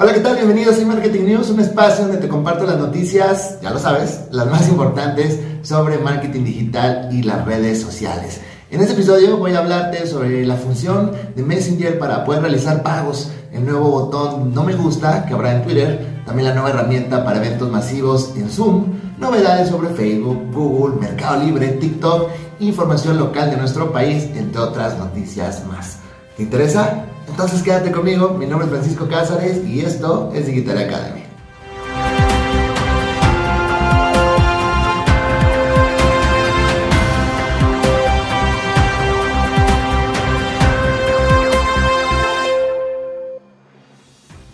Hola, ¿qué tal? Bienvenidos a Marketing News, un espacio donde te comparto las noticias, ya lo sabes, las más importantes sobre marketing digital y las redes sociales. En este episodio voy a hablarte sobre la función de Messenger para poder realizar pagos, el nuevo botón no me gusta que habrá en Twitter, también la nueva herramienta para eventos masivos en Zoom, novedades sobre Facebook, Google, Mercado Libre, TikTok, información local de nuestro país, entre otras noticias más. ¿Te interesa? Entonces quédate conmigo, mi nombre es Francisco Cázares y esto es Digital Academy.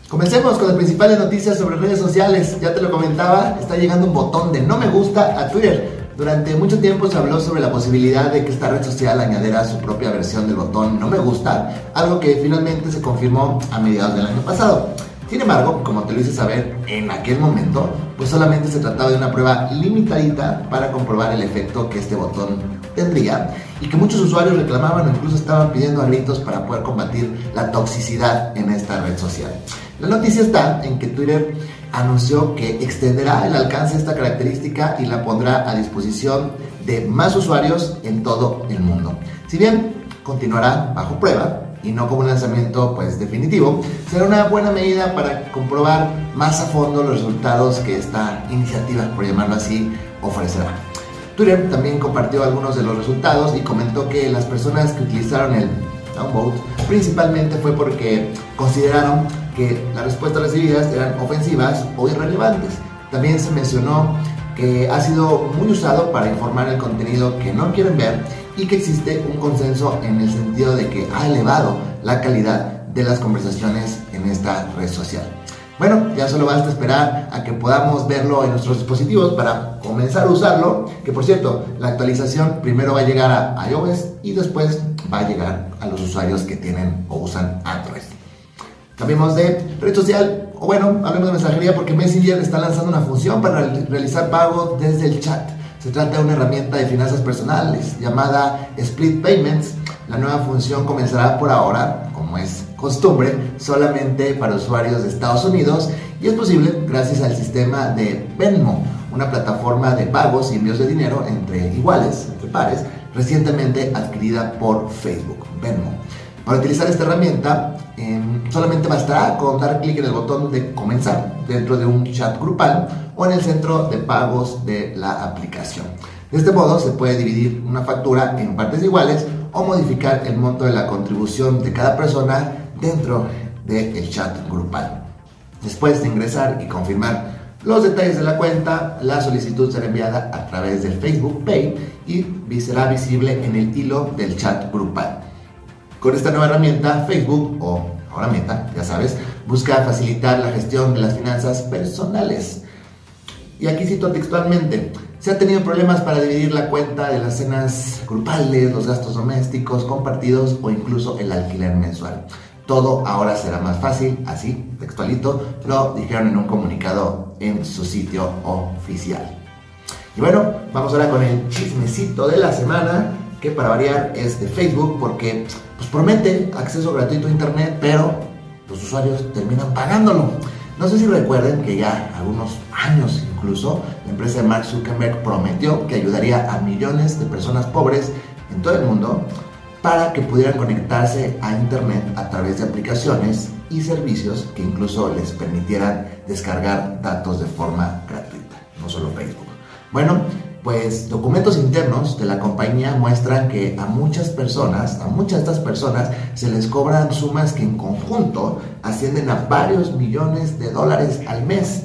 Comencemos con las principales noticias sobre redes sociales. Ya te lo comentaba, está llegando un botón de no me gusta a Twitter. Durante mucho tiempo se habló sobre la posibilidad de que esta red social añadiera su propia versión del botón no me gusta, algo que finalmente se confirmó a mediados del año pasado. Sin embargo, como te lo hice saber en aquel momento, pues solamente se trataba de una prueba limitadita para comprobar el efecto que este botón tendría y que muchos usuarios reclamaban o incluso estaban pidiendo a gritos para poder combatir la toxicidad en esta red social. La noticia está en que Twitter anunció que extenderá el alcance de esta característica y la pondrá a disposición de más usuarios en todo el mundo. Si bien continuará bajo prueba y no como un lanzamiento pues definitivo, será una buena medida para comprobar más a fondo los resultados que esta iniciativa, por llamarlo así, ofrecerá. Twitter también compartió algunos de los resultados y comentó que las personas que utilizaron el downvote principalmente fue porque consideraron que las respuestas recibidas eran ofensivas o irrelevantes. También se mencionó que ha sido muy usado para informar el contenido que no quieren ver y que existe un consenso en el sentido de que ha elevado la calidad de las conversaciones en esta red social. Bueno, ya solo basta esperar a que podamos verlo en nuestros dispositivos para comenzar a usarlo, que por cierto, la actualización primero va a llegar a iOS y después va a llegar a los usuarios que tienen o usan Android. Cambiemos de red social, o bueno, hablemos de mensajería porque Messenger está lanzando una función para realizar pagos desde el chat. Se trata de una herramienta de finanzas personales llamada Split Payments. La nueva función comenzará por ahora, como es costumbre, solamente para usuarios de Estados Unidos y es posible gracias al sistema de Venmo, una plataforma de pagos y envíos de dinero entre iguales, entre pares, recientemente adquirida por Facebook, Venmo. Para utilizar esta herramienta, em, solamente bastará con dar clic en el botón de comenzar dentro de un chat grupal o en el centro de pagos de la aplicación. De este modo se puede dividir una factura en partes iguales o modificar el monto de la contribución de cada persona dentro del chat grupal. Después de ingresar y confirmar los detalles de la cuenta, la solicitud será enviada a través del Facebook Pay y será visible en el hilo del chat grupal. Con esta nueva herramienta, Facebook, o ahora Meta, ya sabes, busca facilitar la gestión de las finanzas personales. Y aquí cito textualmente, se ha tenido problemas para dividir la cuenta de las cenas grupales, los gastos domésticos, compartidos o incluso el alquiler mensual. Todo ahora será más fácil, así, textualito, lo dijeron en un comunicado en su sitio oficial. Y bueno, vamos ahora con el chismecito de la semana, que para variar es de Facebook, porque pues, promete acceso gratuito a Internet, pero los usuarios terminan pagándolo. No sé si recuerden que ya algunos años incluso la empresa de Mark Zuckerberg prometió que ayudaría a millones de personas pobres en todo el mundo para que pudieran conectarse a Internet a través de aplicaciones y servicios que incluso les permitieran descargar datos de forma gratuita, no solo Facebook. Bueno, pues documentos internos de la compañía muestran que a muchas personas, a muchas de estas personas, se les cobran sumas que en conjunto ascienden a varios millones de dólares al mes.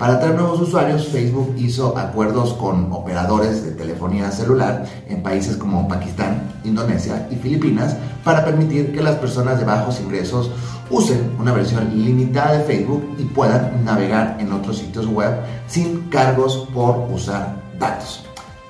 Para atraer nuevos usuarios, Facebook hizo acuerdos con operadores de telefonía celular en países como Pakistán, Indonesia y Filipinas para permitir que las personas de bajos ingresos usen una versión limitada de Facebook y puedan navegar en otros sitios web sin cargos por usar datos.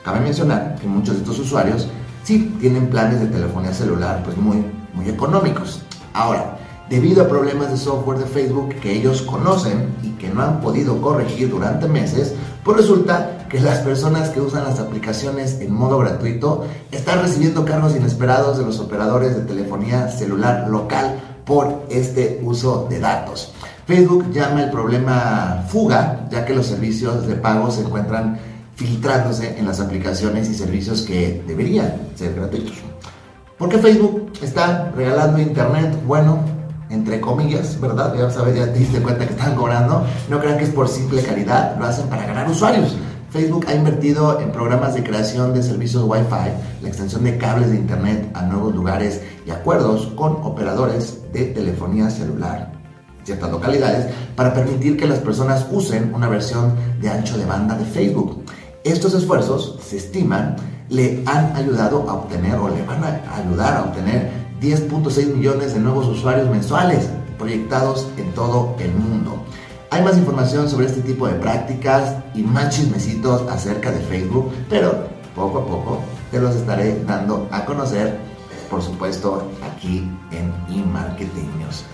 Cabe mencionar que muchos de estos usuarios sí tienen planes de telefonía celular pues muy, muy económicos. Ahora, debido a problemas de software de Facebook que ellos conocen y que no han podido corregir durante meses, pues resulta que las personas que usan las aplicaciones en modo gratuito están recibiendo cargos inesperados de los operadores de telefonía celular local por este uso de datos. Facebook llama el problema fuga, ya que los servicios de pago se encuentran filtrándose en las aplicaciones y servicios que deberían ser gratuitos. ¿Por qué Facebook está regalando internet? Bueno, entre comillas, ¿verdad? Ya sabes, ya te diste cuenta que están cobrando. No crean que es por simple caridad, lo hacen para ganar usuarios. Facebook ha invertido en programas de creación de servicios Wi-Fi, la extensión de cables de Internet a nuevos lugares y acuerdos con operadores de telefonía celular ciertas localidades para permitir que las personas usen una versión de ancho de banda de Facebook. Estos esfuerzos, se estiman, le han ayudado a obtener o le van a ayudar a obtener 10.6 millones de nuevos usuarios mensuales proyectados en todo el mundo. Hay más información sobre este tipo de prácticas y más chismecitos acerca de Facebook, pero poco a poco te los estaré dando a conocer, por supuesto, aquí en eMarketing News.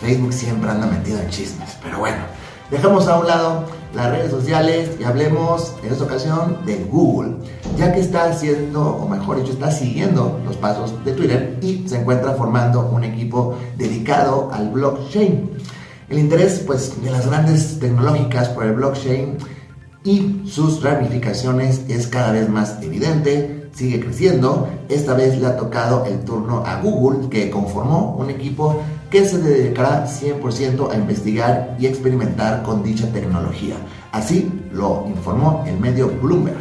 Facebook siempre anda metido en chismes, pero bueno, dejamos a un lado las redes sociales y hablemos en esta ocasión de Google, ya que está haciendo, o mejor dicho, está siguiendo los pasos de Twitter y se encuentra formando un equipo dedicado al blockchain. El interés pues, de las grandes tecnológicas por el blockchain y sus ramificaciones es cada vez más evidente, sigue creciendo. Esta vez le ha tocado el turno a Google, que conformó un equipo que se dedicará 100% a investigar y experimentar con dicha tecnología. Así lo informó el medio Bloomberg.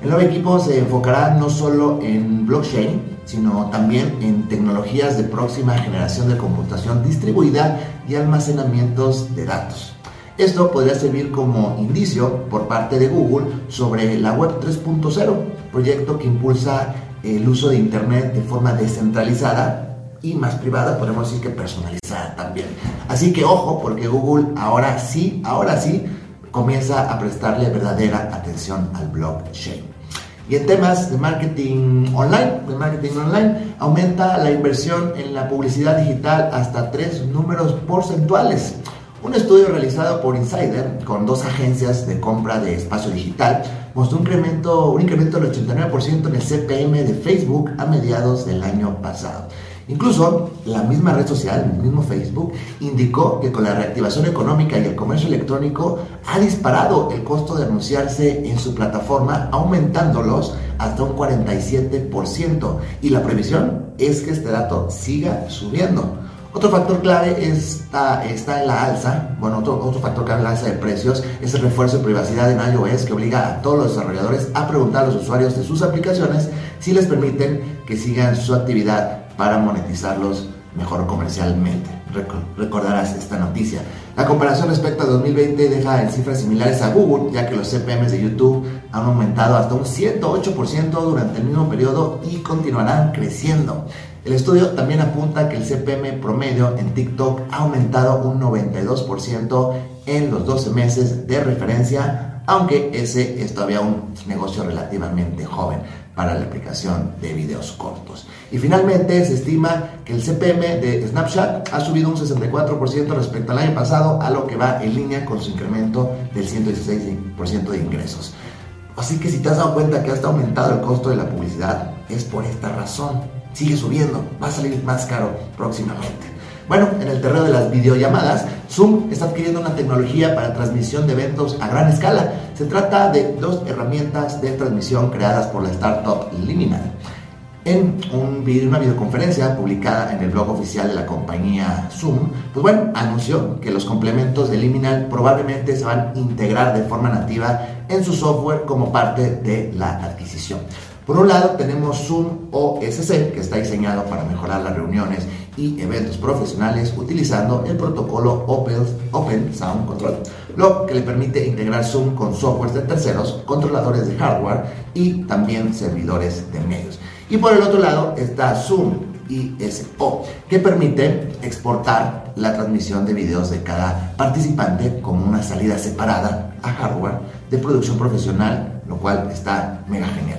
El nuevo equipo se enfocará no solo en blockchain, sino también en tecnologías de próxima generación de computación distribuida y almacenamientos de datos. Esto podría servir como indicio por parte de Google sobre la Web 3.0, proyecto que impulsa el uso de Internet de forma descentralizada y más privada, podemos decir que personalizada también. Así que ojo, porque Google ahora sí, ahora sí, comienza a prestarle verdadera atención al blockchain. Y en temas de marketing online, de marketing online, aumenta la inversión en la publicidad digital hasta tres números porcentuales. Un estudio realizado por Insider con dos agencias de compra de espacio digital mostró un incremento, un incremento del 89% en el CPM de Facebook a mediados del año pasado. Incluso la misma red social, el mismo Facebook, indicó que con la reactivación económica y el comercio electrónico ha disparado el costo de anunciarse en su plataforma, aumentándolos hasta un 47%. Y la previsión es que este dato siga subiendo. Otro factor clave está, está en la alza, bueno, otro, otro factor clave en la alza de precios es el refuerzo de privacidad en iOS que obliga a todos los desarrolladores a preguntar a los usuarios de sus aplicaciones si les permiten que sigan su actividad para monetizarlos mejor comercialmente. Recordarás esta noticia. La comparación respecto a 2020 deja en cifras similares a Google, ya que los CPMs de YouTube han aumentado hasta un 108% durante el mismo periodo y continuarán creciendo. El estudio también apunta que el CPM promedio en TikTok ha aumentado un 92% en los 12 meses de referencia, aunque ese es todavía un negocio relativamente joven para la aplicación de videos cortos. Y finalmente se estima que el CPM de Snapchat ha subido un 64% respecto al año pasado, a lo que va en línea con su incremento del 116% de ingresos. Así que si te has dado cuenta que ha aumentado el costo de la publicidad, es por esta razón. Sigue subiendo, va a salir más caro próximamente. Bueno, en el terreno de las videollamadas, Zoom está adquiriendo una tecnología para transmisión de eventos a gran escala. Se trata de dos herramientas de transmisión creadas por la startup Liminal. En un video, una videoconferencia publicada en el blog oficial de la compañía Zoom, pues bueno, anunció que los complementos de Liminal probablemente se van a integrar de forma nativa en su software como parte de la adquisición. Por un lado tenemos Zoom OSC, que está diseñado para mejorar las reuniones y eventos profesionales utilizando el protocolo Open, Open Sound Control, lo que le permite integrar Zoom con softwares de terceros, controladores de hardware y también servidores de medios. Y por el otro lado está Zoom ISO, que permite exportar la transmisión de videos de cada participante como una salida separada a hardware de producción profesional, lo cual está mega genial.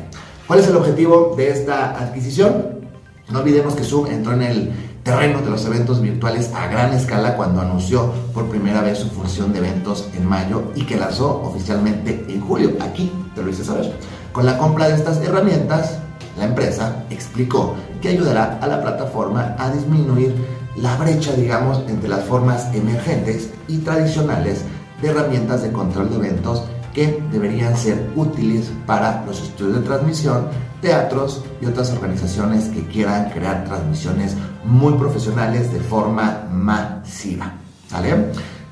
¿Cuál es el objetivo de esta adquisición? No olvidemos que Zoom entró en el terreno de los eventos virtuales a gran escala cuando anunció por primera vez su función de eventos en mayo y que lanzó oficialmente en julio. Aquí te lo hice saber. Con la compra de estas herramientas, la empresa explicó que ayudará a la plataforma a disminuir la brecha, digamos, entre las formas emergentes y tradicionales de herramientas de control de eventos que deberían ser útiles para los estudios de transmisión, teatros y otras organizaciones que quieran crear transmisiones muy profesionales de forma masiva. ¿Sale?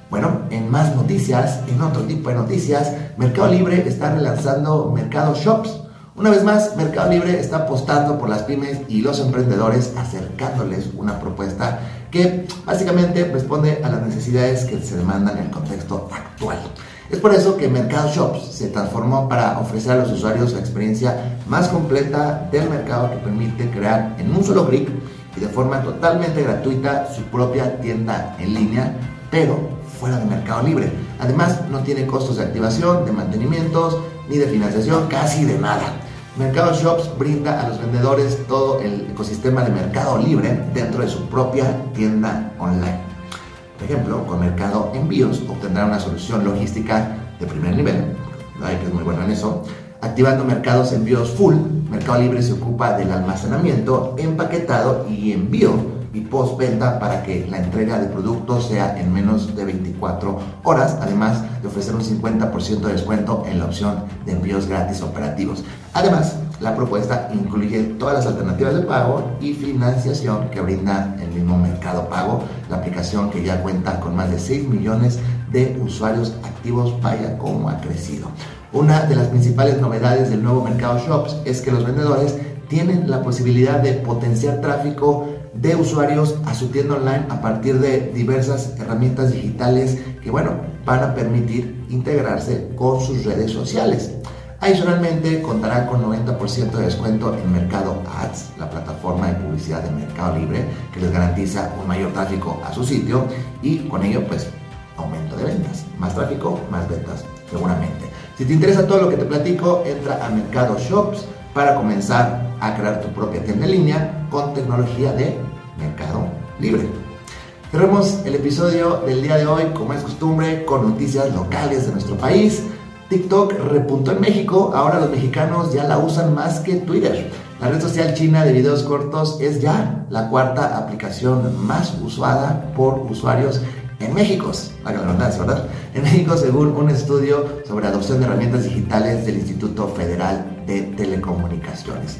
Bueno, en más noticias, en otro tipo de noticias, Mercado Libre está relanzando Mercado Shops. Una vez más, Mercado Libre está apostando por las pymes y los emprendedores, acercándoles una propuesta que básicamente responde a las necesidades que se demandan en el contexto actual. Es por eso que Mercado Shops se transformó para ofrecer a los usuarios la experiencia más completa del mercado que permite crear en un solo clic y de forma totalmente gratuita su propia tienda en línea, pero fuera de Mercado Libre. Además, no tiene costos de activación, de mantenimientos, ni de financiación, casi de nada. Mercado Shops brinda a los vendedores todo el ecosistema de Mercado Libre dentro de su propia tienda online. Por ejemplo, con Mercado Envíos obtendrán una solución logística de primer nivel, que es muy bueno en eso. Activando Mercados Envíos Full, Mercado Libre se ocupa del almacenamiento, empaquetado y envío y postventa para que la entrega de productos sea en menos de 24 horas, además de ofrecer un 50% de descuento en la opción de envíos gratis operativos. Además, la propuesta incluye todas las alternativas de pago y financiación que brinda el mismo Mercado Pago, la aplicación que ya cuenta con más de 6 millones de usuarios activos, vaya como ha crecido. Una de las principales novedades del nuevo Mercado Shops es que los vendedores tienen la posibilidad de potenciar tráfico de usuarios a su tienda online a partir de diversas herramientas digitales que, bueno, van a permitir integrarse con sus redes sociales. Adicionalmente, contará con 90% de descuento en Mercado Ads, la plataforma de publicidad de Mercado Libre, que les garantiza un mayor tráfico a su sitio y con ello, pues, aumento de ventas. Más tráfico, más ventas, seguramente. Si te interesa todo lo que te platico, entra a Mercado Shops para comenzar a crear tu propia tienda en línea con tecnología de mercado libre. Cerremos el episodio del día de hoy, como es costumbre, con noticias locales de nuestro país. TikTok repuntó en México, ahora los mexicanos ya la usan más que Twitter. La red social china de videos cortos es ya la cuarta aplicación más usada por usuarios en México, ¿verdad? En México, según un estudio sobre adopción de herramientas digitales del Instituto Federal de Telecomunicaciones.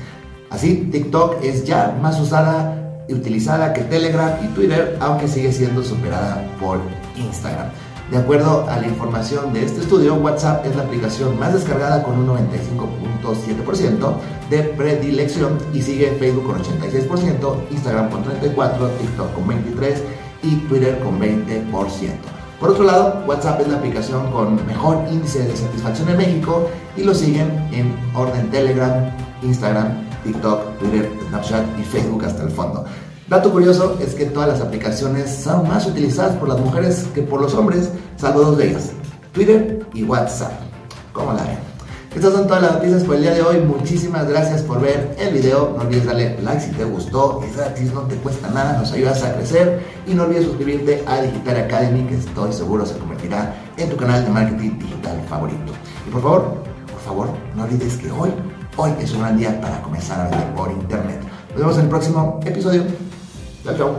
Así, TikTok es ya más usada y utilizada que Telegram y Twitter, aunque sigue siendo superada por Instagram. De acuerdo a la información de este estudio, WhatsApp es la aplicación más descargada con un 95.7% de predilección y sigue Facebook con 86%, Instagram con 34%, TikTok con 23% y Twitter con 20%. Por otro lado, WhatsApp es la aplicación con mejor índice de satisfacción en México y lo siguen en orden Telegram, Instagram, TikTok, Twitter, Snapchat y Facebook hasta el fondo. Dato curioso es que todas las aplicaciones son más utilizadas por las mujeres que por los hombres, salvo dos de ellas, Twitter y WhatsApp. ¿Cómo la ven? Estas son todas las noticias por el día de hoy. Muchísimas gracias por ver el video. No olvides darle like si te gustó. Es gratis, no te cuesta nada, nos ayudas a crecer. Y no olvides suscribirte a Digital Academy, que estoy seguro se convertirá en tu canal de marketing digital favorito. Y por favor, por favor, no olvides que hoy, hoy es un gran día para comenzar a vender por internet. Nos vemos en el próximo episodio. 来飘